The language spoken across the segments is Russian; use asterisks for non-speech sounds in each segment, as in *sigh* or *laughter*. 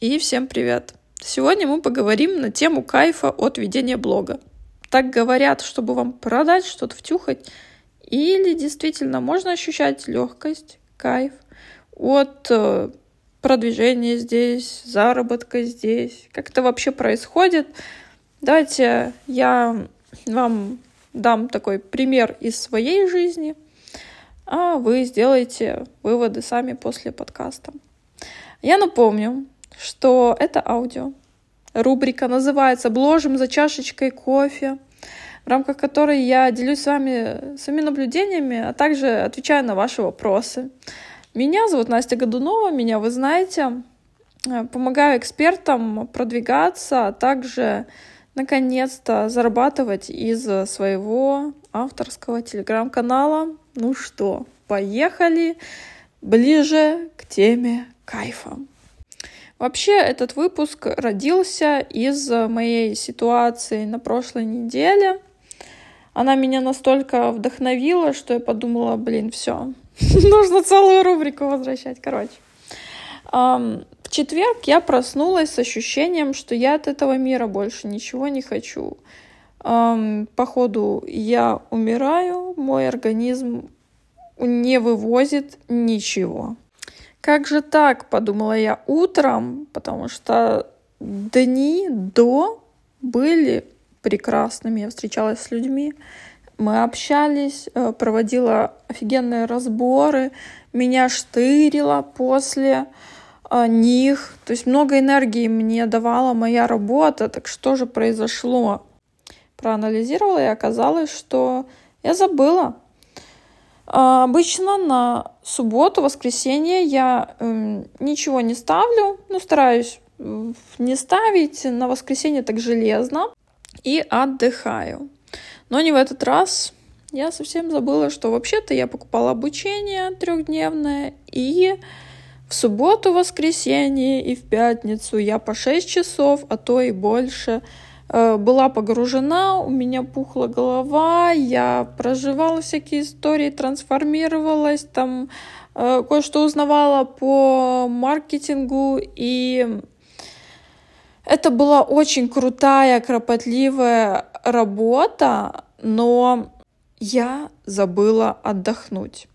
И всем привет! Сегодня мы поговорим на тему кайфа от ведения блога. Так говорят, чтобы вам продать, что-то втюхать, или действительно можно ощущать легкость, кайф от э, продвижения здесь, заработка здесь, как это вообще происходит. Давайте я вам дам такой пример из своей жизни, а вы сделаете выводы сами после подкаста. Я напомню, что это аудио. Рубрика называется «Бложим за чашечкой кофе», в рамках которой я делюсь с вами своими наблюдениями, а также отвечаю на ваши вопросы. Меня зовут Настя Годунова, меня вы знаете. Помогаю экспертам продвигаться, а также наконец-то зарабатывать из своего авторского телеграм-канала. Ну что, поехали ближе к теме кайфа. Вообще этот выпуск родился из моей ситуации на прошлой неделе. Она меня настолько вдохновила, что я подумала, блин, все, *laughs* нужно целую рубрику возвращать, короче. В четверг я проснулась с ощущением, что я от этого мира больше ничего не хочу. Походу, я умираю, мой организм не вывозит ничего. Как же так, подумала я утром, потому что дни до были прекрасными. Я встречалась с людьми, мы общались, э, проводила офигенные разборы, меня штырило после э, них. То есть много энергии мне давала моя работа. Так что же произошло? Проанализировала и оказалось, что я забыла обычно на субботу, воскресенье я э, ничего не ставлю, ну, стараюсь не ставить на воскресенье так железно и отдыхаю. Но не в этот раз. Я совсем забыла, что вообще-то я покупала обучение трехдневное и в субботу, воскресенье и в пятницу я по 6 часов, а то и больше была погружена, у меня пухла голова, я проживала всякие истории, трансформировалась, там э, кое-что узнавала по маркетингу, и это была очень крутая, кропотливая работа, но я забыла отдохнуть.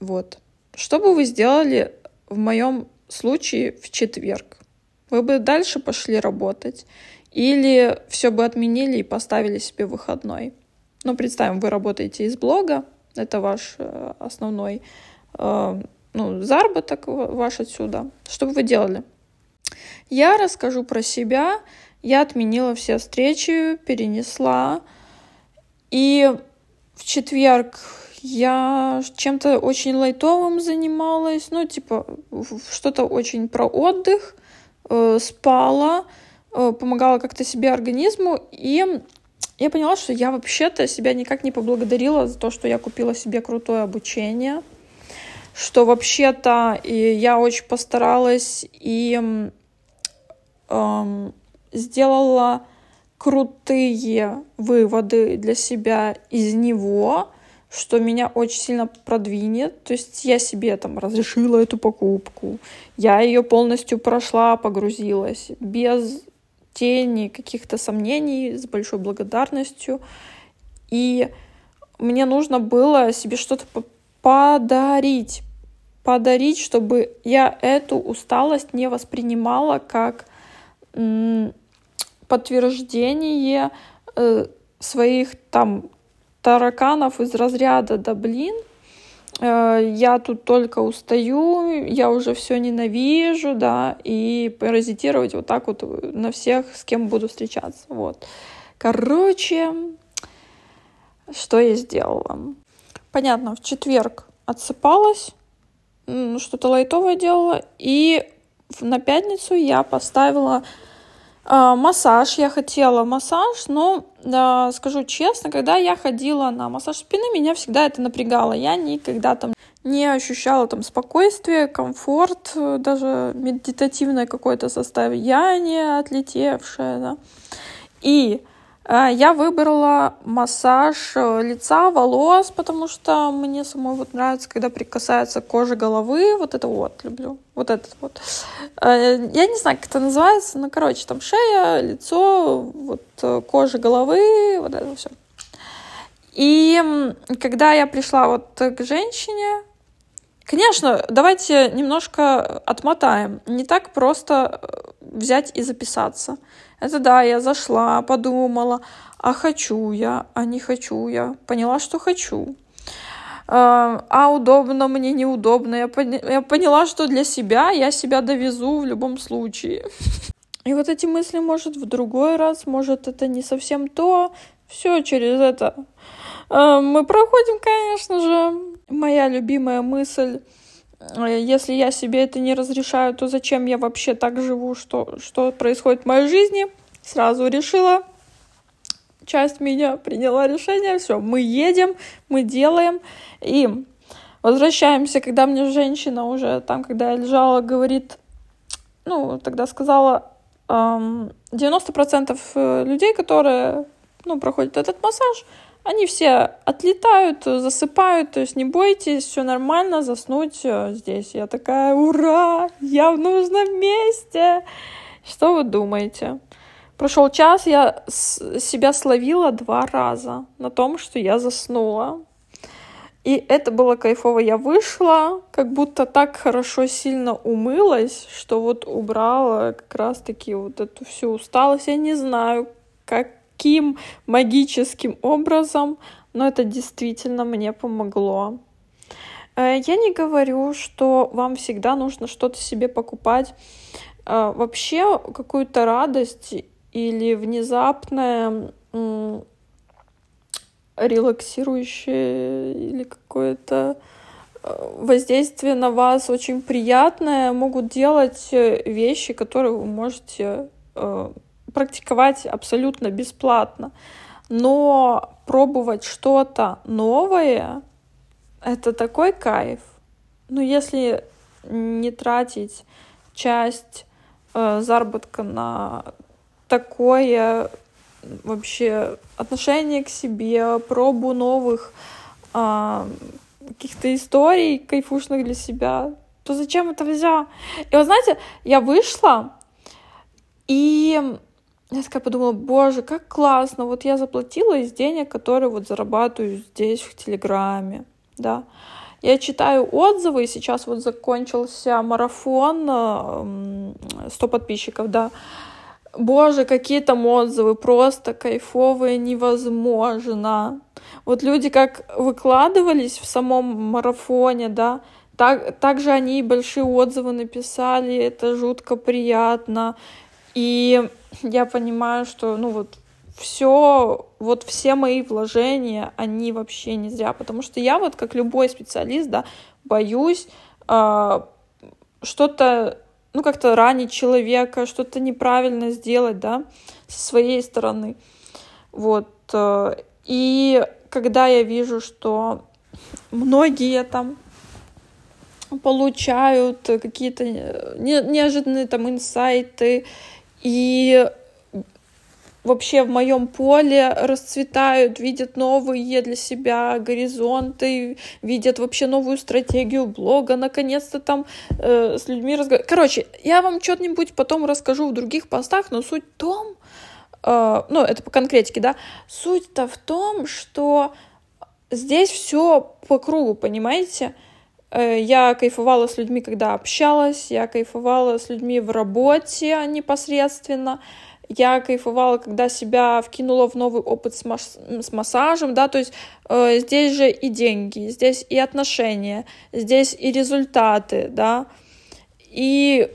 Вот. Что бы вы сделали в моем случае в четверг? Вы бы дальше пошли работать или все бы отменили и поставили себе выходной. Ну, представим, вы работаете из блога, это ваш э, основной э, ну, заработок ваш отсюда. Что бы вы делали? Я расскажу про себя. Я отменила все встречи, перенесла. И в четверг я чем-то очень лайтовым занималась, ну, типа, что-то очень про отдых, э, спала, Э, помогала как-то себе организму, и я поняла, что я вообще-то себя никак не поблагодарила за то, что я купила себе крутое обучение, что вообще-то я очень постаралась и эм, сделала крутые выводы для себя из него, что меня очень сильно продвинет. То есть я себе там разрешила эту покупку, я ее полностью прошла, погрузилась без тени каких-то сомнений, с большой благодарностью. И мне нужно было себе что-то подарить. Подарить, чтобы я эту усталость не воспринимала как подтверждение э, своих там тараканов из разряда «да блин», я тут только устаю, я уже все ненавижу, да, и паразитировать вот так вот на всех, с кем буду встречаться, вот. Короче, что я сделала? Понятно, в четверг отсыпалась, что-то лайтовое делала, и на пятницу я поставила массаж, я хотела массаж, но да, скажу честно, когда я ходила на массаж спины, меня всегда это напрягало. Я никогда там не ощущала там спокойствие, комфорт, даже медитативное какое-то состояние отлетевшее, да. И Э, я выбрала массаж э, лица, волос, потому что мне самой вот нравится, когда прикасается к коже головы. Вот это вот люблю. Вот этот вот. Э, я не знаю, как это называется, но, короче, там шея, лицо, вот кожа головы, вот это все. И когда я пришла вот к женщине, конечно, давайте немножко отмотаем. Не так просто взять и записаться. Это да, я зашла, подумала, а хочу я, а не хочу я. Поняла, что хочу. А, а удобно мне, неудобно. Я, пон- я поняла, что для себя я себя довезу в любом случае. *laughs* И вот эти мысли, может, в другой раз, может, это не совсем то. Все через это. А, мы проходим, конечно же. Моя любимая мысль если я себе это не разрешаю, то зачем я вообще так живу, что, что происходит в моей жизни? Сразу решила, часть меня приняла решение, все, мы едем, мы делаем, и возвращаемся, когда мне женщина уже там, когда я лежала, говорит, ну, тогда сказала, 90% э, людей, которые, ну, проходят этот массаж, они все отлетают, засыпают, то есть не бойтесь, все нормально, заснуть э, здесь. Я такая, ура, я в нужном месте. Что вы думаете? Прошел час, я себя словила два раза на том, что я заснула. И это было кайфово. Я вышла, как будто так хорошо сильно умылась, что вот убрала как раз-таки вот эту всю усталость. Я не знаю, как каким магическим образом, но это действительно мне помогло. Э, я не говорю, что вам всегда нужно что-то себе покупать. Э, вообще какую-то радость или внезапное релаксирующее или какое-то э, воздействие на вас очень приятное могут делать вещи, которые вы можете практиковать абсолютно бесплатно. Но пробовать что-то новое — это такой кайф. Ну, если не тратить часть э, заработка на такое вообще отношение к себе, пробу новых э, каких-то историй кайфушных для себя, то зачем это взял? И вот знаете, я вышла, и я такая подумала, боже, как классно, вот я заплатила из денег, которые вот зарабатываю здесь, в Телеграме, да. Я читаю отзывы, и сейчас вот закончился марафон, 100 подписчиков, да. Боже, какие там отзывы, просто кайфовые, невозможно. Вот люди как выкладывались в самом марафоне, да, так, также они большие отзывы написали, это жутко приятно. И я понимаю, что, ну вот, все, вот все мои вложения, они вообще не зря, потому что я вот, как любой специалист, да, боюсь э, что-то, ну, как-то ранить человека, что-то неправильно сделать, да, со своей стороны. Вот. Э, и когда я вижу, что многие там получают какие-то неожиданные там инсайты и вообще в моем поле расцветают, видят новые для себя горизонты, видят вообще новую стратегию блога, наконец-то там э, с людьми разговаривают. Короче, я вам что-нибудь потом расскажу в других постах, но суть в том, э, ну, это по конкретике, да, суть-то в том, что здесь все по кругу, понимаете? Э, я кайфовала с людьми, когда общалась, я кайфовала с людьми в работе непосредственно, я кайфовала, когда себя вкинула в новый опыт с, мас с массажем, да, то есть э, здесь же и деньги, здесь и отношения, здесь и результаты, да, и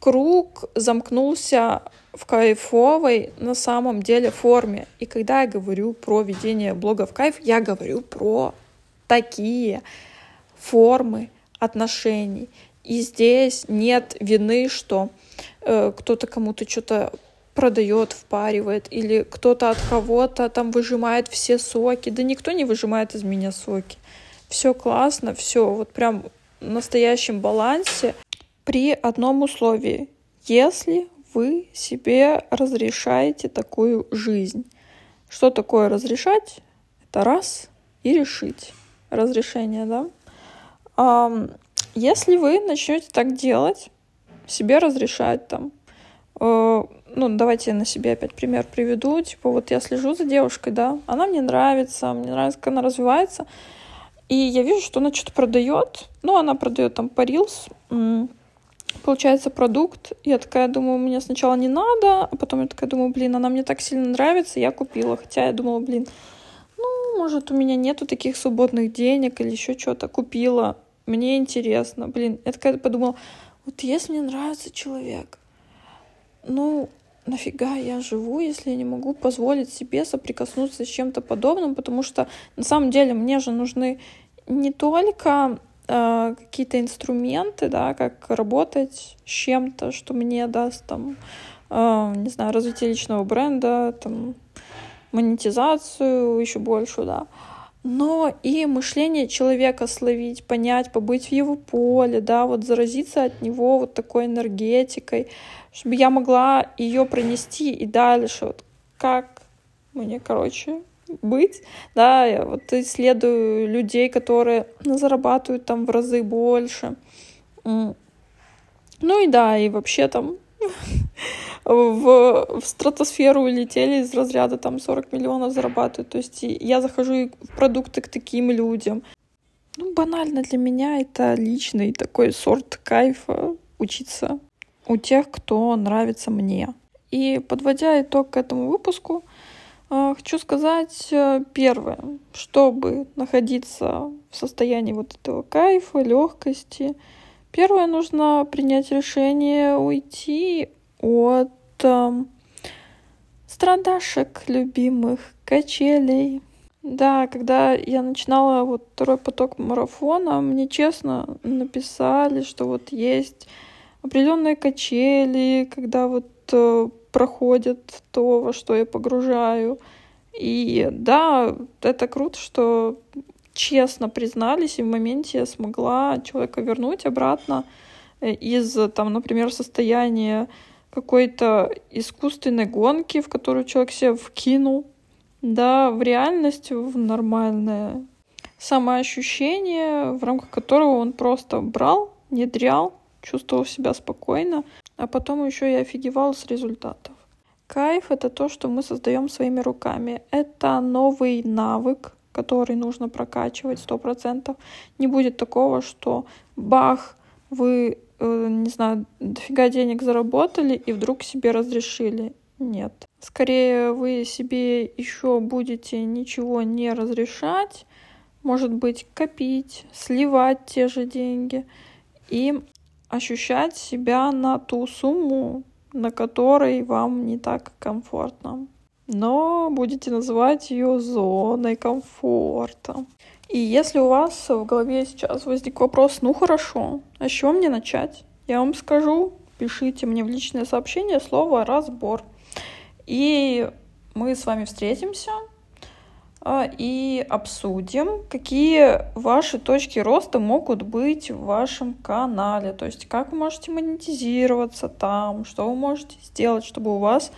круг замкнулся в кайфовой на самом деле форме. И когда я говорю про ведение блога в кайф, я говорю про такие формы отношений. И здесь нет вины, что э, кто-то кому-то что-то продает, впаривает, или кто-то от кого-то там выжимает все соки. Да никто не выжимает из меня соки. Все классно, все вот прям в настоящем балансе при одном условии. Если вы себе разрешаете такую жизнь. Что такое разрешать? Это раз и решить. Разрешение, да? Если вы начнете так делать, себе разрешать там, э, ну, давайте я на себе опять пример приведу. Типа, вот я слежу за девушкой, да, она мне нравится, мне нравится, как она развивается. И я вижу, что она что-то продает. Ну, она продает там Reels. Получается продукт. Я такая думаю, мне сначала не надо, а потом я такая думаю, блин, она мне так сильно нравится, я купила. Хотя я думала, блин, может, у меня нету таких свободных денег или еще что-то. Купила. Мне интересно. Блин, я такая подумала, вот если мне нравится человек, ну, нафига я живу, если я не могу позволить себе соприкоснуться с чем-то подобным, потому что на самом деле мне же нужны не только э, какие-то инструменты, да, как работать с чем-то, что мне даст там, э, не знаю, развитие личного бренда, там, монетизацию еще больше, да, но и мышление человека словить, понять, побыть в его поле, да, вот заразиться от него вот такой энергетикой, чтобы я могла ее пронести и дальше, вот как мне, короче, быть, да, я вот исследую людей, которые зарабатывают там в разы больше, ну и да, и вообще там в, в стратосферу улетели из разряда там 40 миллионов зарабатывают. То есть я захожу в продукты к таким людям. Ну, банально для меня это личный такой сорт кайфа учиться у тех, кто нравится мне. И подводя итог к этому выпуску, э, хочу сказать э, первое, чтобы находиться в состоянии вот этого кайфа, легкости, первое нужно принять решение уйти от э, страдашек любимых, качелей. Да, когда я начинала вот второй поток марафона, мне честно написали, что вот есть определенные качели, когда вот э, проходит то, во что я погружаю. И да, это круто, что честно признались, и в моменте я смогла человека вернуть обратно э, из, там, например, состояния какой-то искусственной гонки, в которую человек себя вкинул, да, в реальность, в нормальное самоощущение, в рамках которого он просто брал, внедрял, чувствовал себя спокойно, а потом еще и офигевал с результатов. Кайф — это то, что мы создаем своими руками. Это новый навык, который нужно прокачивать сто процентов. Не будет такого, что бах, вы не знаю, дофига денег заработали и вдруг себе разрешили. Нет. Скорее вы себе еще будете ничего не разрешать, может быть, копить, сливать те же деньги и ощущать себя на ту сумму, на которой вам не так комфортно. Но будете называть ее зоной комфорта. И если у вас в голове сейчас возник вопрос, ну хорошо, а с чего мне начать? Я вам скажу, пишите мне в личное сообщение слово «разбор». И мы с вами встретимся а, и обсудим, какие ваши точки роста могут быть в вашем канале. То есть как вы можете монетизироваться там, что вы можете сделать, чтобы у вас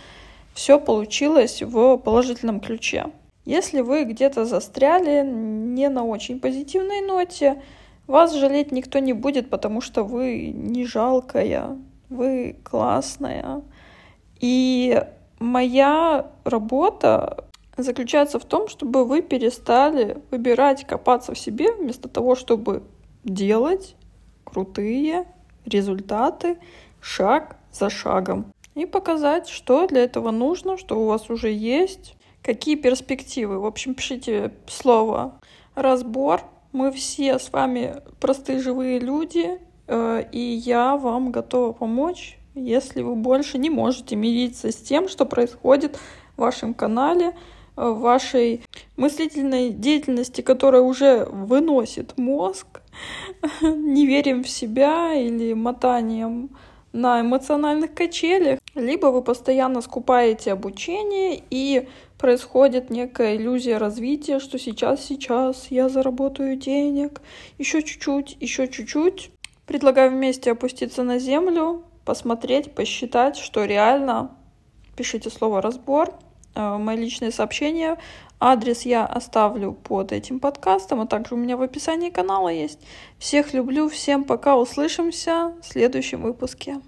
все получилось в положительном ключе. Если вы где-то застряли не на очень позитивной ноте, вас жалеть никто не будет, потому что вы не жалкая, вы классная. И моя работа заключается в том, чтобы вы перестали выбирать копаться в себе вместо того, чтобы делать крутые результаты шаг за шагом и показать, что для этого нужно, что у вас уже есть, Какие перспективы? В общем, пишите слово «разбор». Мы все с вами простые живые люди, э, и я вам готова помочь, если вы больше не можете мириться с тем, что происходит в вашем канале, э, в вашей мыслительной деятельности, которая уже выносит мозг, *laughs* не верим в себя или мотанием на эмоциональных качелях, либо вы постоянно скупаете обучение и происходит некая иллюзия развития, что сейчас, сейчас я заработаю денег, еще чуть-чуть, еще чуть-чуть. Предлагаю вместе опуститься на землю, посмотреть, посчитать, что реально. Пишите слово «разбор», э, мои личные сообщения. Адрес я оставлю под этим подкастом, а также у меня в описании канала есть. Всех люблю, всем пока, услышимся в следующем выпуске.